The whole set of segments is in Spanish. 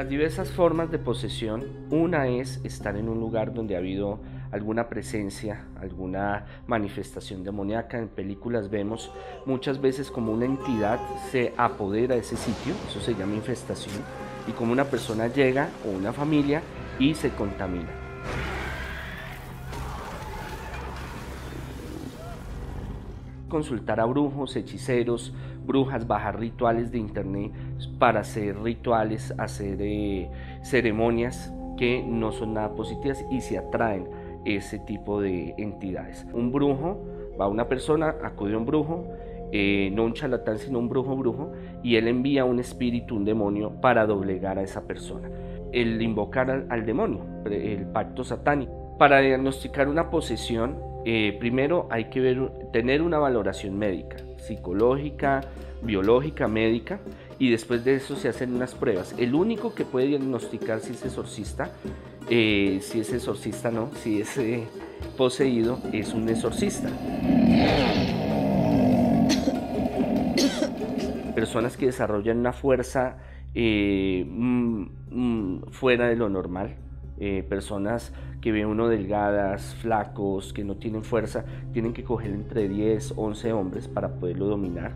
Las diversas formas de posesión, una es estar en un lugar donde ha habido alguna presencia, alguna manifestación demoníaca. En películas vemos muchas veces como una entidad se apodera de ese sitio, eso se llama infestación, y como una persona llega o una familia y se contamina. Consultar a brujos, hechiceros, brujas, bajar rituales de internet para hacer rituales, hacer eh, ceremonias que no son nada positivas y se atraen ese tipo de entidades. Un brujo, va una persona, acude a un brujo, eh, no un charlatán, sino un brujo brujo, y él envía un espíritu, un demonio, para doblegar a esa persona. El invocar al, demonio, el pacto satánico. Para diagnosticar una posesión, eh, primero hay que tener una valoración médica, psicológica, biológica, médica, y después de eso se hacen unas pruebas. El único que puede diagnosticar si es exorcista, eh, si es exorcista no, si es eh, poseído, es un exorcista. Personas que desarrollan una fuerza eh, mm, mm, fuera de lo normal, personas que ven uno delgadas, flacos, que no tienen fuerza, tienen que coger entre 10, 11 hombres para poderlo dominar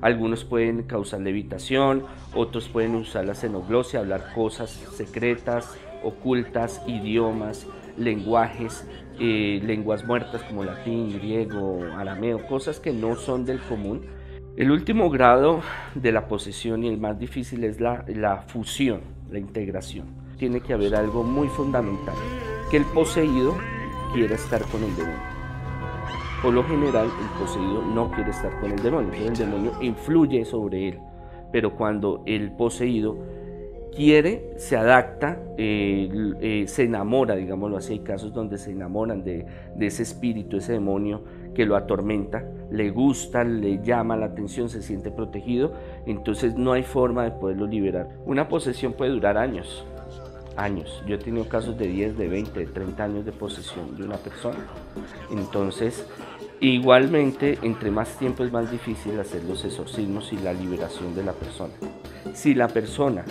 algunos pueden causar levitación, otros pueden usar la xenoglosia, hablar cosas secretas, ocultas, idiomas, lenguajes, eh, lenguas muertas como latín, griego, arameo, cosas que no son del común. El último grado de la posesión y el más difícil es la, la fusión, la integración. Tiene que haber algo muy fundamental, que el poseído quiera estar con el demonio. Por lo general el poseído no quiere estar con el demonio, el demonio influye sobre él, pero cuando el poseído quiere, se adapta, eh, eh, se enamora, digámoslo así, hay casos donde se enamoran de, de, ese espíritu, ese demonio que lo atormenta, le gusta, le llama la atención, se siente protegido, entonces no hay forma de poderlo liberar. Una posesión puede durar años, años. Yo he tenido casos de 10, de 20, de 30 años de posesión de una persona. Entonces, igualmente, entre más tiempo es más difícil hacer los exorcismos y la liberación de la persona. Si la persona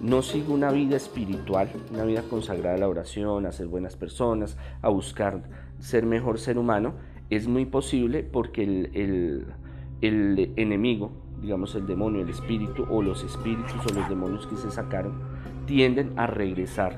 no sigue una vida espiritual, una vida consagrada a la oración, a ser buenas personas, a buscar ser mejor ser humano, es muy posible porque el, el enemigo, digamos el demonio, el espíritu o los espíritus o los demonios que se sacaron, tienden a regresar.